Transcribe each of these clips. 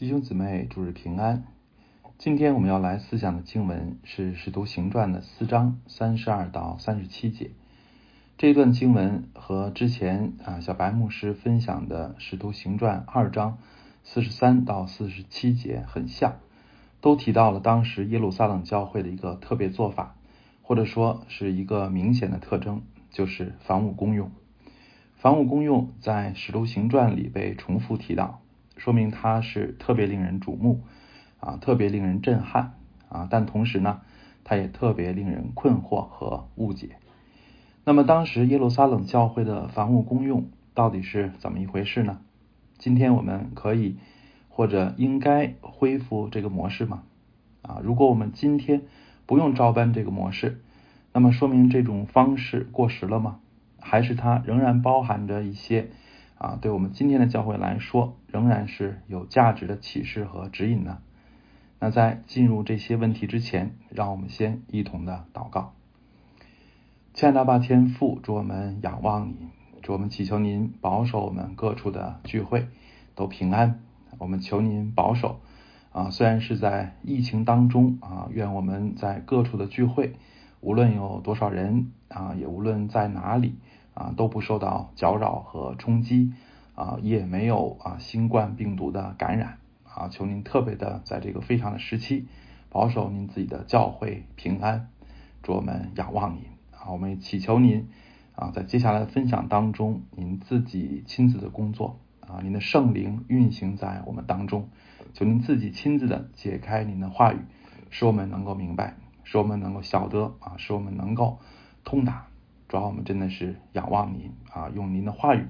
弟兄姊妹，主日平安。今天我们要来思想的经文是《使徒行传》的四章三十二到三十七节。这段经文和之前啊小白牧师分享的《使徒行传》二章四十三到四十七节很像，都提到了当时耶路撒冷教会的一个特别做法，或者说是一个明显的特征，就是房屋公用。房屋公用在《使徒行传》里被重复提到。说明它是特别令人瞩目啊，特别令人震撼啊，但同时呢，它也特别令人困惑和误解。那么当时耶路撒冷教会的房屋公用到底是怎么一回事呢？今天我们可以或者应该恢复这个模式吗？啊，如果我们今天不用照搬这个模式，那么说明这种方式过时了吗？还是它仍然包含着一些？啊，对我们今天的教会来说，仍然是有价值的启示和指引呢。那在进入这些问题之前，让我们先一同的祷告。亲爱的爸天父，祝我们仰望你，祝我们祈求您保守我们各处的聚会都平安。我们求您保守啊，虽然是在疫情当中啊，愿我们在各处的聚会，无论有多少人啊，也无论在哪里。啊，都不受到搅扰和冲击，啊，也没有啊新冠病毒的感染，啊，求您特别的在这个非常的时期，保守您自己的教会平安，祝我们仰望您，啊，我们祈求您，啊，在接下来的分享当中，您自己亲自的工作，啊，您的圣灵运行在我们当中，求您自己亲自的解开您的话语，使我们能够明白，使我们能够晓得，啊，使我们能够通达。主要我们真的是仰望您啊，用您的话语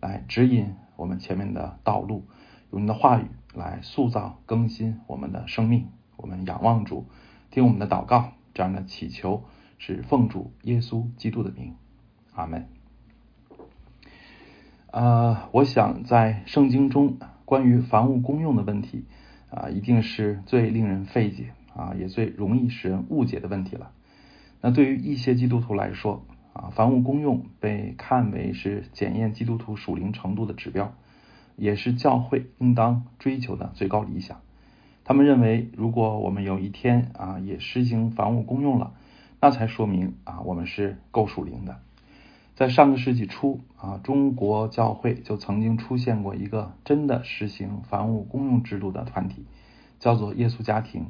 来指引我们前面的道路，用您的话语来塑造更新我们的生命。我们仰望主，听我们的祷告，这样的祈求是奉主耶稣基督的名，阿门。啊，我想在圣经中关于房屋公用的问题啊，一定是最令人费解啊，也最容易使人误解的问题了。那对于一些基督徒来说，啊，房屋公用被看为是检验基督徒属灵程度的指标，也是教会应当追求的最高理想。他们认为，如果我们有一天啊也实行房屋公用了，那才说明啊我们是够属灵的。在上个世纪初啊，中国教会就曾经出现过一个真的实行房屋公用制度的团体，叫做耶稣家庭。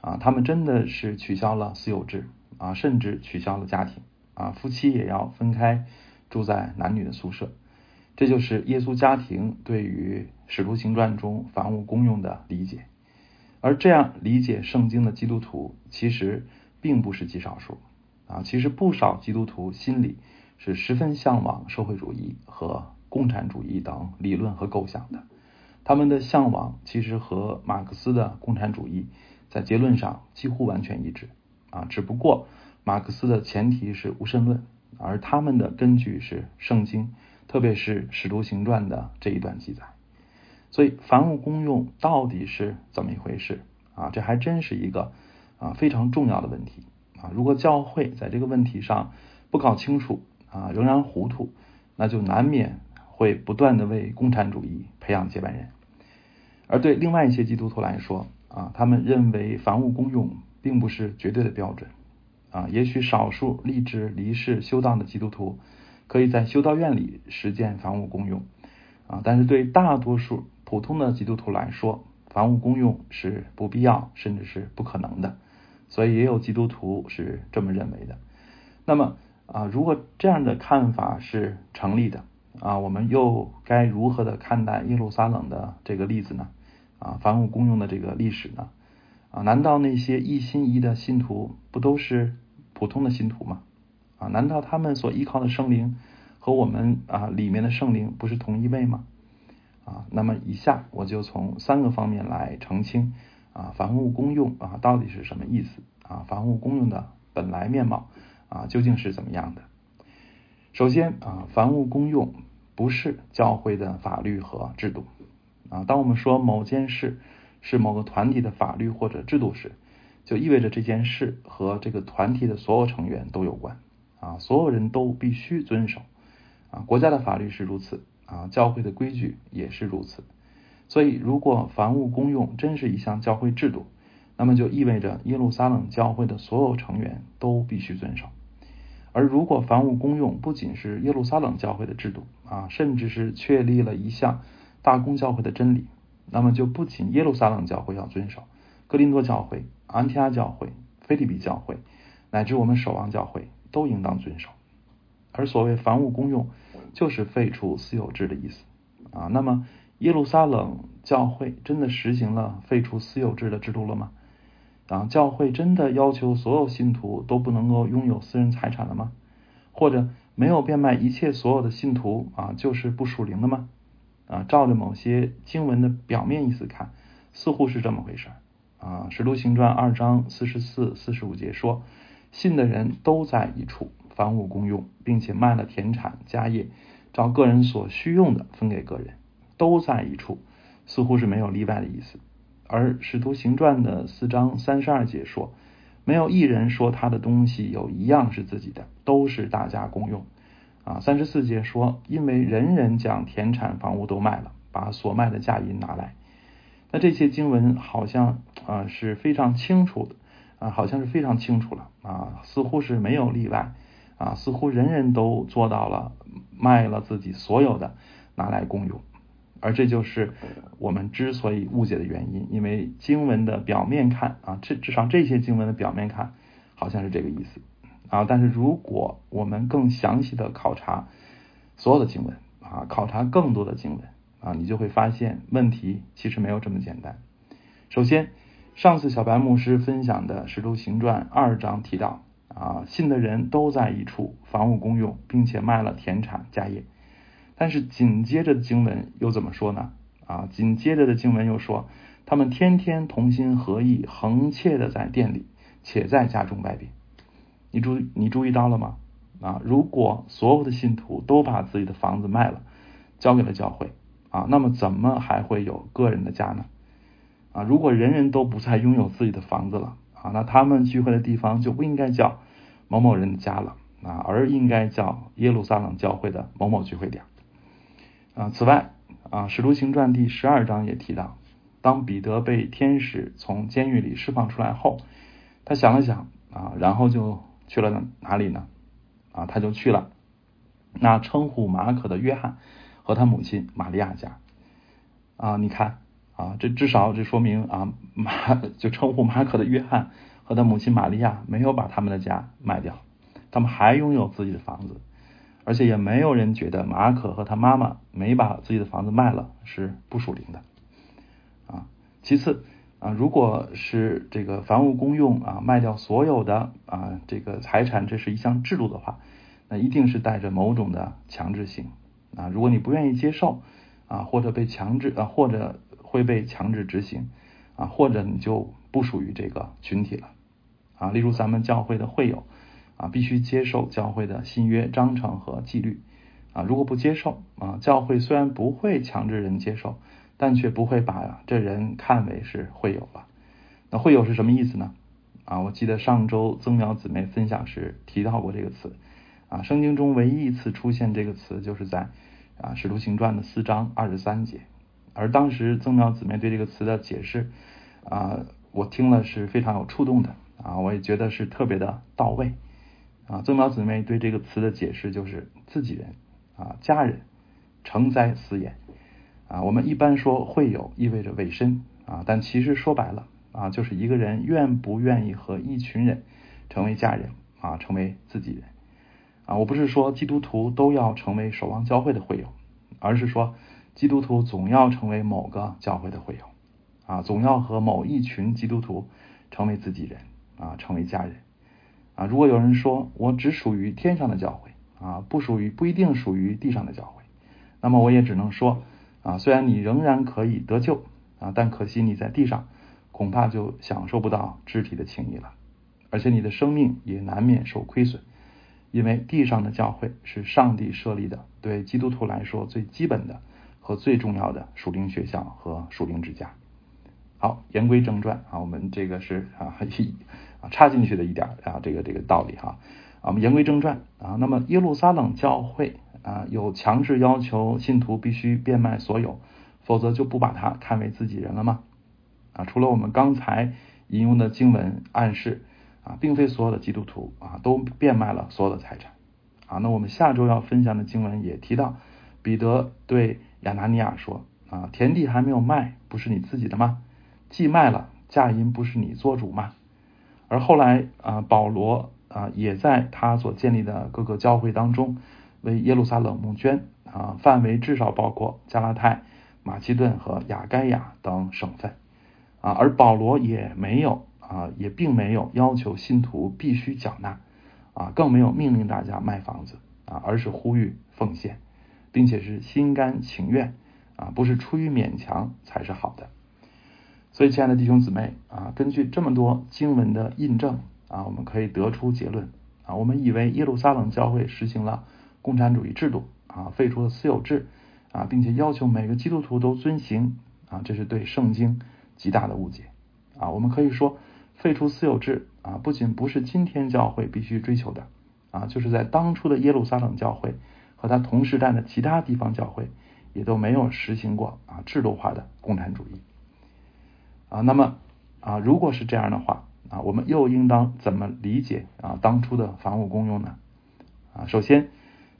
啊，他们真的是取消了私有制啊，甚至取消了家庭。啊，夫妻也要分开住在男女的宿舍，这就是耶稣家庭对于使徒行传中房屋公用的理解。而这样理解圣经的基督徒其实并不是极少数啊，其实不少基督徒心里是十分向往社会主义和共产主义等理论和构想的。他们的向往其实和马克思的共产主义在结论上几乎完全一致啊，只不过。马克思的前提是无神论，而他们的根据是圣经，特别是《使徒行传》的这一段记载。所以，凡物公用到底是怎么一回事啊？这还真是一个啊非常重要的问题啊！如果教会在这个问题上不搞清楚啊，仍然糊涂，那就难免会不断的为共产主义培养接班人。而对另外一些基督徒来说啊，他们认为凡物公用并不是绝对的标准。啊，也许少数立志离世修道的基督徒可以在修道院里实践房屋公用啊，但是对大多数普通的基督徒来说，房屋公用是不必要，甚至是不可能的。所以也有基督徒是这么认为的。那么啊，如果这样的看法是成立的啊，我们又该如何的看待耶路撒冷的这个例子呢？啊，房屋公用的这个历史呢？啊，难道那些一心一意的信徒不都是？普通的信徒嘛，啊，难道他们所依靠的圣灵和我们啊里面的圣灵不是同一位吗？啊，那么以下我就从三个方面来澄清啊，房屋公用啊到底是什么意思啊？房屋公用的本来面貌啊究竟是怎么样的？首先啊，房屋公用不是教会的法律和制度啊。当我们说某件事是某个团体的法律或者制度时，就意味着这件事和这个团体的所有成员都有关啊，所有人都必须遵守啊。国家的法律是如此啊，教会的规矩也是如此。所以，如果房屋公用真是一项教会制度，那么就意味着耶路撒冷教会的所有成员都必须遵守。而如果房屋公用不仅是耶路撒冷教会的制度啊，甚至是确立了一项大公教会的真理，那么就不仅耶路撒冷教会要遵守，格林多教会、安提阿教会、菲利比教会，乃至我们守望教会都应当遵守。而所谓凡物公用，就是废除私有制的意思啊。那么耶路撒冷教会真的实行了废除私有制的制度了吗？啊，教会真的要求所有信徒都不能够拥有私人财产了吗？或者没有变卖一切所有的信徒啊，就是不属灵的吗？啊，照着某些经文的表面意思看，似乎是这么回事啊。使徒行传二章四十四、四十五节说，信的人都在一处，房屋公用，并且卖了田产家业，照个人所需用的分给个人，都在一处，似乎是没有例外的意思。而使徒行传的四章三十二节说，没有一人说他的东西有一样是自己的，都是大家公用。啊，三十四节说，因为人人将田产房屋都卖了，把所卖的价银拿来。那这些经文好像啊是非常清楚的啊，好像是非常清楚了啊，似乎是没有例外啊，似乎人人都做到了卖了自己所有的拿来共用。而这就是我们之所以误解的原因，因为经文的表面看啊，至至少这些经文的表面看，好像是这个意思啊。但是如果我们更详细的考察所有的经文啊，考察更多的经文啊，你就会发现问题其实没有这么简单。首先，上次小白牧师分享的《使徒行传》二章提到啊，信的人都在一处，房屋公用，并且卖了田产家业。但是紧接着的经文又怎么说呢？啊，紧接着的经文又说，他们天天同心合意，横切的在店里，且在家中拜别。你注你注意到了吗？啊，如果所有的信徒都把自己的房子卖了，交给了教会啊，那么怎么还会有个人的家呢？啊，如果人人都不再拥有自己的房子了啊，那他们聚会的地方就不应该叫某某人的家了啊，而应该叫耶路撒冷教会的某某聚会点。啊，此外，啊，《使徒行传》第十二章也提到，当彼得被天使从监狱里释放出来后，他想了想，啊，然后就去了哪里呢？啊，他就去了那称呼马可的约翰和他母亲玛利亚家。啊，你看，啊，这至少这说明啊，马就称呼马可的约翰和他母亲玛利亚没有把他们的家卖掉，他们还拥有自己的房子。而且也没有人觉得马可和他妈妈没把自己的房子卖了是不属灵的啊。其次啊，如果是这个房屋公用啊，卖掉所有的啊这个财产，这是一项制度的话，那一定是带着某种的强制性啊。如果你不愿意接受啊，或者被强制啊，或者会被强制执行啊，或者你就不属于这个群体了啊。例如咱们教会的会友。啊，必须接受教会的新约章程和纪律啊！如果不接受啊，教会虽然不会强制人接受，但却不会把这人看为是会友了。那会友是什么意思呢？啊，我记得上周曾苗姊妹分享时提到过这个词啊。圣经中唯一一次出现这个词，就是在啊使徒行传的四章二十三节。而当时曾苗姊妹对这个词的解释啊，我听了是非常有触动的啊，我也觉得是特别的到位。啊，曾苗姊妹对这个词的解释就是自己人啊，家人，成灾私言啊。我们一般说会有意味着委身啊，但其实说白了啊，就是一个人愿不愿意和一群人成为家人啊，成为自己人啊。我不是说基督徒都要成为守望教会的会友，而是说基督徒总要成为某个教会的会友啊，总要和某一群基督徒成为自己人啊，成为家人。啊，如果有人说我只属于天上的教会啊，不属于不一定属于地上的教会，那么我也只能说啊，虽然你仍然可以得救啊，但可惜你在地上恐怕就享受不到肢体的情谊了，而且你的生命也难免受亏损，因为地上的教会是上帝设立的，对基督徒来说最基本的和最重要的属灵学校和属灵之家。好，言归正传啊，我们这个是啊 一。插进去的一点啊，这个这个道理哈，啊，我们言归正传啊。那么耶路撒冷教会啊，有强制要求信徒必须变卖所有，否则就不把他看为自己人了吗？啊，除了我们刚才引用的经文暗示啊，并非所有的基督徒啊都变卖了所有的财产啊。那我们下周要分享的经文也提到，彼得对亚拿尼亚说啊，田地还没有卖，不是你自己的吗？既卖了，价银不是你做主吗？而后来啊，保罗啊也在他所建立的各个教会当中为耶路撒冷募捐啊，范围至少包括加拉太、马其顿和亚该亚等省份。啊，而保罗也没有啊，也并没有要求信徒必须缴纳啊，更没有命令大家卖房子啊，而是呼吁奉献，并且是心甘情愿啊，不是出于勉强才是好的。所以，亲爱的弟兄姊妹啊，根据这么多经文的印证啊，我们可以得出结论啊，我们以为耶路撒冷教会实行了共产主义制度啊，废除了私有制啊，并且要求每个基督徒都遵行啊，这是对圣经。极大的误解啊！我们可以说，废除私有制啊，不仅不是今天教会必须追求的啊，就是在当初的耶路撒冷教会和他同时代的其他地方教会也都没有实行过啊制度化的共产主义啊。那么啊，如果是这样的话啊，我们又应当怎么理解啊当初的房屋公用呢？啊，首先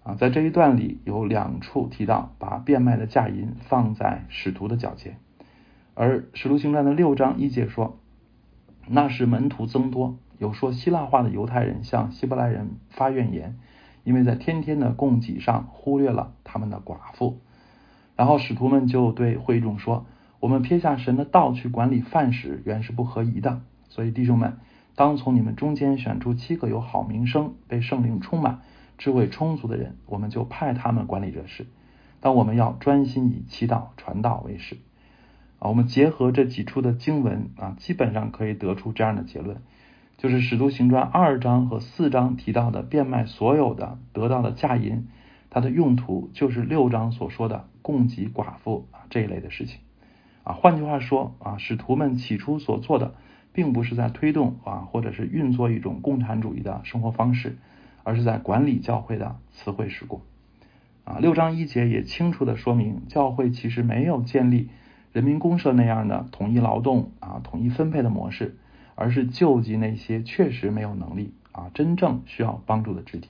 啊，在这一段里有两处提到把变卖的价银放在使徒的脚前。而《使徒行传》的六章一节说，那时门徒增多，有说希腊话的犹太人向希伯来人发怨言，因为在天天的供给上忽略了他们的寡妇。然后使徒们就对会众说：“我们撇下神的道去管理饭食，原是不合宜的。所以弟兄们，当从你们中间选出七个有好名声、被圣灵充满、智慧充足的人，我们就派他们管理这事。但我们要专心以祈祷、传道为事。”我们结合这几处的经文啊，基本上可以得出这样的结论，就是《使徒行传》二章和四章提到的变卖所有的得到的价银，它的用途就是六章所说的供给寡妇啊这一类的事情啊。换句话说啊，使徒们起初所做的，并不是在推动啊或者是运作一种共产主义的生活方式，而是在管理教会的词汇事故啊。六章一节也清楚的说明，教会其实没有建立。人民公社那样的统一劳动啊、统一分配的模式，而是救济那些确实没有能力啊、真正需要帮助的肢体。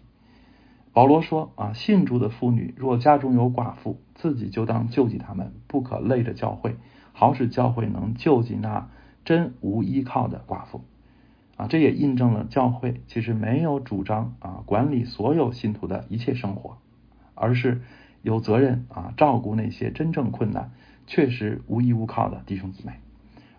保罗说啊，信主的妇女若家中有寡妇，自己就当救济他们，不可累着教会，好使教会能救济那真无依靠的寡妇啊。这也印证了教会其实没有主张啊管理所有信徒的一切生活，而是有责任啊照顾那些真正困难。确实无依无靠的弟兄姊妹，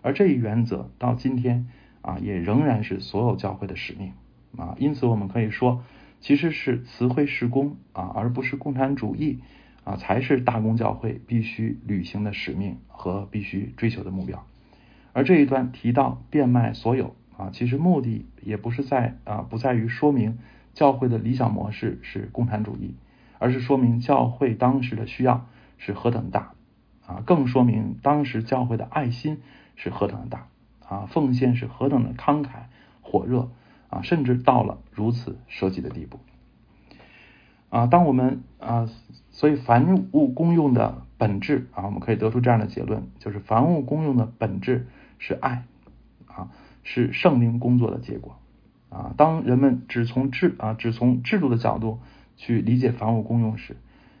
而这一原则到今天啊，也仍然是所有教会的使命啊。因此，我们可以说，其实是慈惠施工啊，而不是共产主义啊，才是大公教会必须履行的使命和必须追求的目标。而这一段提到变卖所有啊，其实目的也不是在啊，不在于说明教会的理想模式是共产主义，而是说明教会当时的需要是何等大。啊，更说明当时教会的爱心是何等的大啊，奉献是何等的慷慨火热啊，甚至到了如此舍己的地步啊。当我们啊，所以凡物公用的本质啊，我们可以得出这样的结论，就是凡物公用的本质是爱啊，是圣灵工作的结果啊。当人们只从制啊，只从制度的角度去理解凡物公用时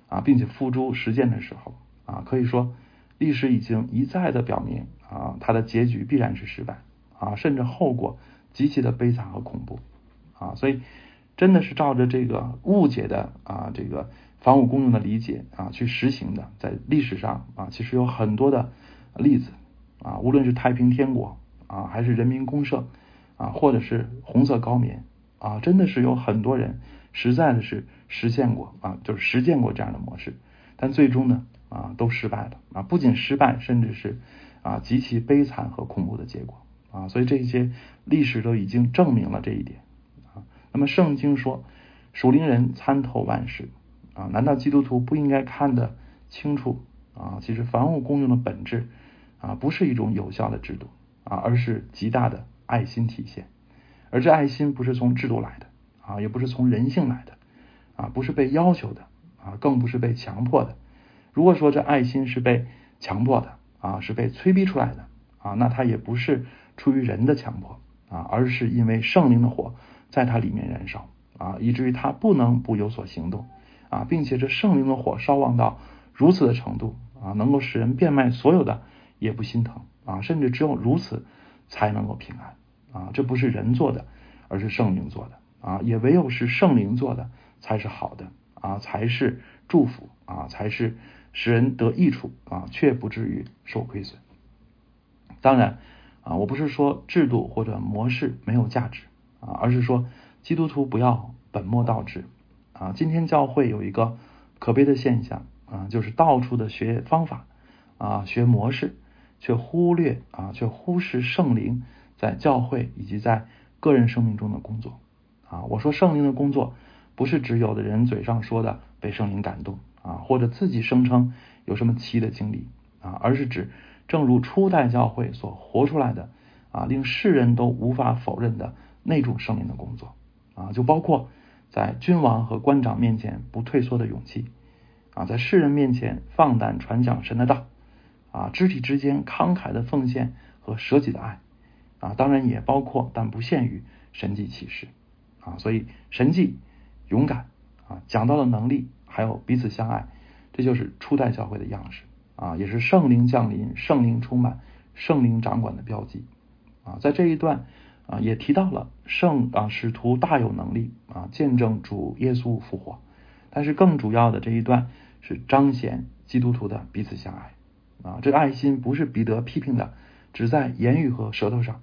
啊，并且付诸实践的时候。啊，可以说，历史已经一再的表明啊，它的结局必然是失败啊，甚至后果极其的悲惨和恐怖啊，所以真的是照着这个误解的啊这个防务公用的理解啊去实行的，在历史上啊其实有很多的例子啊，无论是太平天国啊，还是人民公社啊，或者是红色高棉啊，真的是有很多人实在的是实现过啊，就是实践过这样的模式，但最终呢？啊，都失败了啊！不仅失败，甚至是啊极其悲惨和恐怖的结果啊！所以这些历史都已经证明了这一点啊。那么圣经说，属灵人参透万事啊，难道基督徒不应该看得清楚啊？其实房屋公用的本质啊，不是一种有效的制度啊，而是极大的爱心体现。而这爱心不是从制度来的啊，也不是从人性来的啊，不是被要求的啊，更不是被强迫的。如果说这爱心是被强迫的啊，是被催逼出来的啊，那他也不是出于人的强迫啊，而是因为圣灵的火在他里面燃烧啊，以至于他不能不有所行动啊，并且这圣灵的火烧旺到如此的程度啊，能够使人变卖所有的也不心疼啊，甚至只有如此才能够平安啊，这不是人做的，而是圣灵做的啊，也唯有是圣灵做的才是好的啊，才是祝福啊，才是。使人得益处啊，却不至于受亏损。当然啊，我不是说制度或者模式没有价值啊，而是说基督徒不要本末倒置啊。今天教会有一个可悲的现象啊，就是到处的学方法啊，学模式，却忽略啊，却忽视圣灵在教会以及在个人生命中的工作啊。我说圣灵的工作，不是指有的人嘴上说的被圣灵感动。啊，或者自己声称有什么奇的经历啊，而是指正如初代教会所活出来的啊，令世人都无法否认的那种圣灵的工作啊，就包括在君王和官长面前不退缩的勇气啊，在世人面前放胆传讲神的道啊，肢体之间慷慨的奉献和舍己的爱啊，当然也包括但不限于神迹启示啊，所以神迹、勇敢啊，讲到了能力。还有彼此相爱，这就是初代教会的样式啊，也是圣灵降临、圣灵充满、圣灵掌管的标记啊。在这一段啊，也提到了圣啊使徒大有能力啊，见证主耶稣复活。但是更主要的这一段是彰显基督徒的彼此相爱啊。这爱心不是彼得批评的，只在言语和舌头上，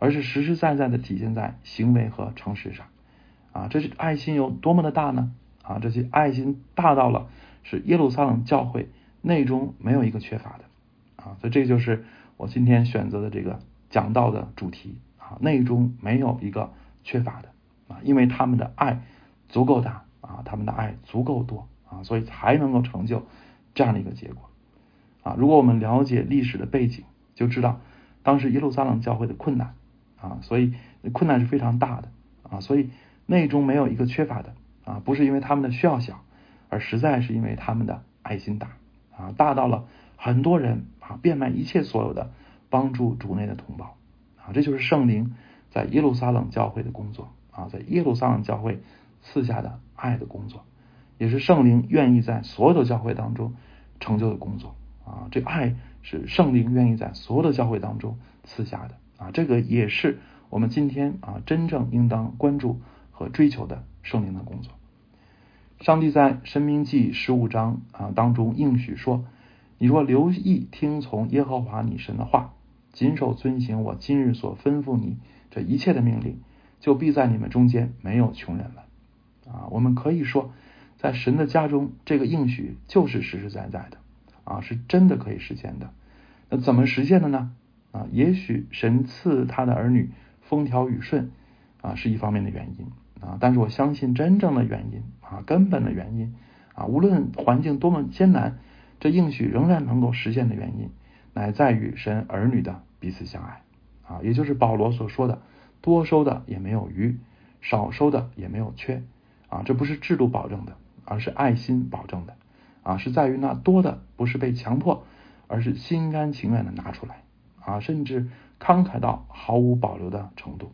而是实实在在的体现在行为和诚实上啊。这是爱心有多么的大呢？啊，这些爱心大到了，是耶路撒冷教会内中没有一个缺乏的。啊，所以这就是我今天选择的这个讲道的主题。啊，内中没有一个缺乏的。啊，因为他们的爱足够大啊，他们的爱足够多。啊，所以才能够成就这样的一个结果。啊。如果我们了解历史的背景，就知道当时耶路撒冷教会的困难。啊，所以困难是非常大的。啊，所以内中没有一个缺乏的。啊，不是因为他们的需要小，而实在是因为他们的爱心大啊，大到了很多人啊变卖一切所有的帮助主内的同胞啊，这就是圣灵在耶路撒冷教会的工作啊，在耶路撒冷教会赐下的爱的工作，也是圣灵愿意在所有的教会当中成就的工作啊，这爱是圣灵愿意在所有的教会当中赐下的啊，这个也是我们今天啊真正应当关注和追求的。圣灵的工作，上帝在《申命记》十五章啊当中应许说：“你若留意听从耶和华你神的话，谨守遵行我今日所吩咐你这一切的命令，就必在你们中间没有穷人了。”啊，我们可以说，在神的家中，这个应许就是实实在在的啊，是真的可以实现的。那怎么实现的呢？啊，也许神赐他的儿女风调雨顺啊，是一方面的原因。啊！但是我相信真正的原因啊，根本的原因啊，无论环境多么艰难，这应许仍然能够实现的原因，乃在于神儿女的彼此相爱啊，也就是保罗所说的“多收的也没有余，少收的也没有缺”啊，这不是制度保证的，而是爱心保证的啊，是在于那多的不是被强迫，而是心甘情愿的拿出来啊，甚至慷慨到毫无保留的程度，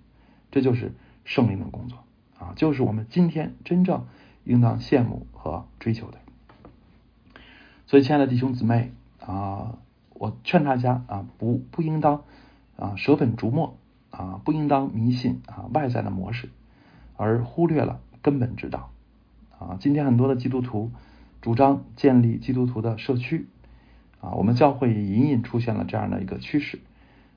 这就是圣灵的工作。啊，就是我们今天真正应当羡慕和追求的。所以，亲爱的弟兄姊妹啊，我劝大家啊，不不应当啊舍本逐末啊，不应当迷信啊外在的模式，而忽略了根本之道啊。今天很多的基督徒主张建立基督徒的社区啊，我们教会隐隐出现了这样的一个趋势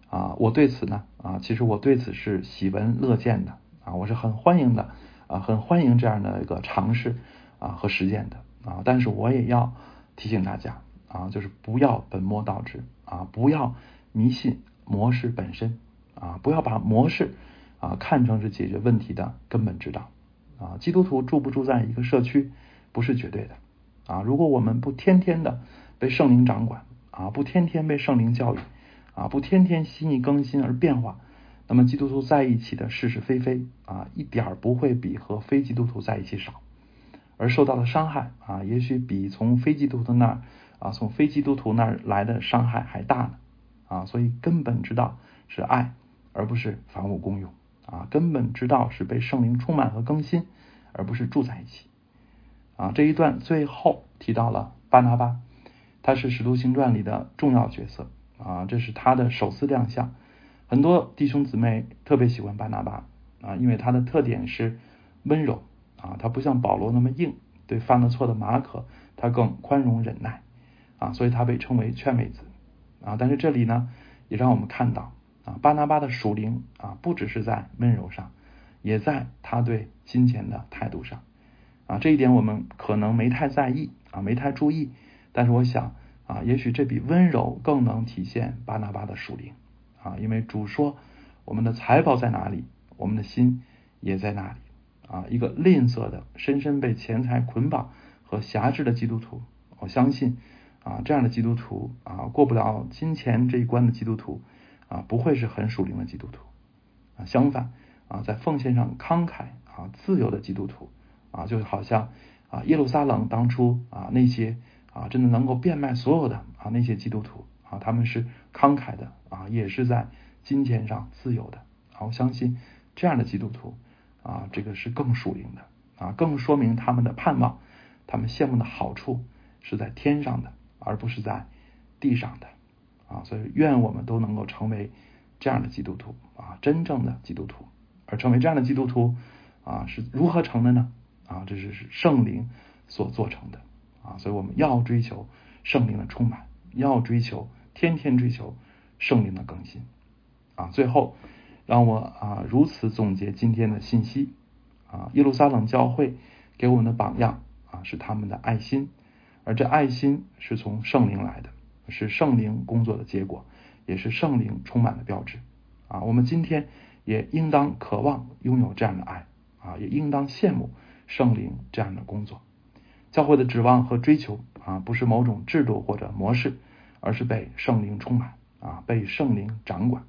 啊。我对此呢啊，其实我对此是喜闻乐见的。啊，我是很欢迎的啊，很欢迎这样的一个尝试啊和实践的啊，但是我也要提醒大家啊，就是不要本末倒置啊，不要迷信模式本身啊，不要把模式啊看成是解决问题的根本之道啊。基督徒住不住在一个社区不是绝对的啊，如果我们不天天的被圣灵掌管啊，不天天被圣灵教育啊，不天天心意更新而变化。那么基督徒在一起的是是非非啊，一点儿不会比和非基督徒在一起少，而受到的伤害啊，也许比从非基督徒那儿啊从非基督徒那儿来的伤害还大呢啊，所以根本之道是爱，而不是房屋公用啊，根本之道是被圣灵充满和更新，而不是住在一起啊。这一段最后提到了巴拿巴，他是使徒行传里的重要角色啊，这是他的首次亮相，很多弟兄姊妹特别喜欢巴拿巴啊，因为他的特点是温柔啊，他不像保罗那么硬，对犯了错的马可。他更宽容忍耐啊，所以他被称为劝慰子啊。但是这里呢，也让我们看到啊，巴拿巴的属灵啊，不只是在温柔上，也在他对金钱的态度上啊。这一点我们可能没太在意啊，没太注意。但是我想啊，也许这比温柔更能体现巴拿巴的属灵啊，因为主说我们的财宝在哪里，我们的心也在那里啊。一个吝啬的、深深被钱财捆绑。和辖制的基督徒，我相信啊，这样的基督徒啊，过不了金钱这一关的基督徒啊，不会是很属灵的基督徒啊。相反啊，在奉献上慷慨啊、自由的基督徒啊，就好像啊，耶路撒冷当初啊那些啊真的能够变卖所有的啊那些基督徒啊，他们是慷慨的啊，也是在金钱上自由的。啊，我相信这样的基督徒啊，这个是更属灵的啊，更说明他们的盼望。他们羡慕的好处是在天上的，而不是在地上的啊！所以愿我们都能够成为这样的基督徒啊，真正的基督徒。而成为这样的基督徒啊，是如何成的呢？啊，这是圣灵所做成的啊！所以我们要追求圣灵的充满，要追求天天追求圣灵的更新啊！最后，让我啊如此总结今天的信息啊！耶路撒冷教会给我们的榜样。啊，是他们的爱心，而这爱心是从圣灵来的，是圣灵工作的结果，也是圣灵充满的标志。啊，我们今天也应当渴望拥有这样的爱，啊，也应当羡慕圣灵这样的工作。教会的指望和追求啊，不是某种制度或者模式，而是被圣灵充满，啊，被圣灵掌管。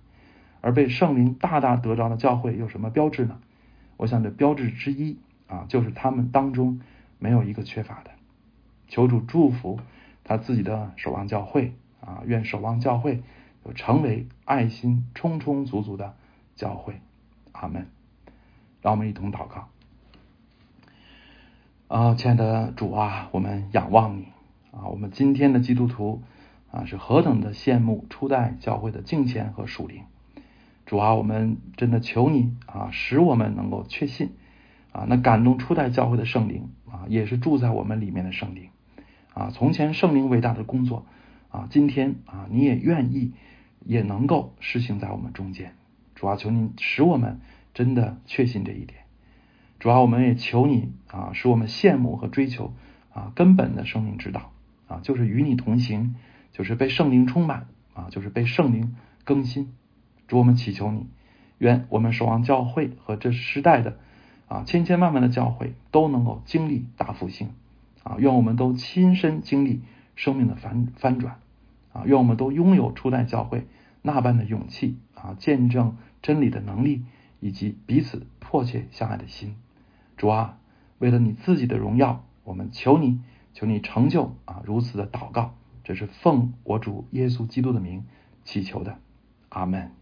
而被圣灵大大得着的教会有什么标志呢？我想这标志之一啊，就是他们当中。没有一个缺乏的，求主祝福他自己的守望教会啊！愿守望教会有成为爱心充充足足的教会，阿门。让我们一同祷告啊，亲爱的主啊，我们仰望你啊！我们今天的基督徒啊，是何等的羡慕初代教会的敬虔和属灵。主啊，我们真的求你啊，使我们能够确信啊，那感动初代教会的圣灵。啊，也是住在我们里面的圣灵啊！从前圣灵伟大的工作啊，今天啊，你也愿意也能够实行在我们中间。主啊，求你使我们真的确信这一点。主啊，我们也求你啊，使我们羡慕和追求啊，根本的生命之道啊，就是与你同行，就是被圣灵充满啊，就是被圣灵更新。主，我们祈求你，愿我们守望教会和这时代的。啊，千千万万的教会都能够经历大复兴啊！愿我们都亲身经历生命的翻翻转啊！愿我们都拥有初代教会那般的勇气啊，见证真理的能力，以及彼此迫切相爱的心。主啊，为了你自己的荣耀，我们求你，求你成就啊如此的祷告，这是奉我主耶稣基督的名祈求的，阿门。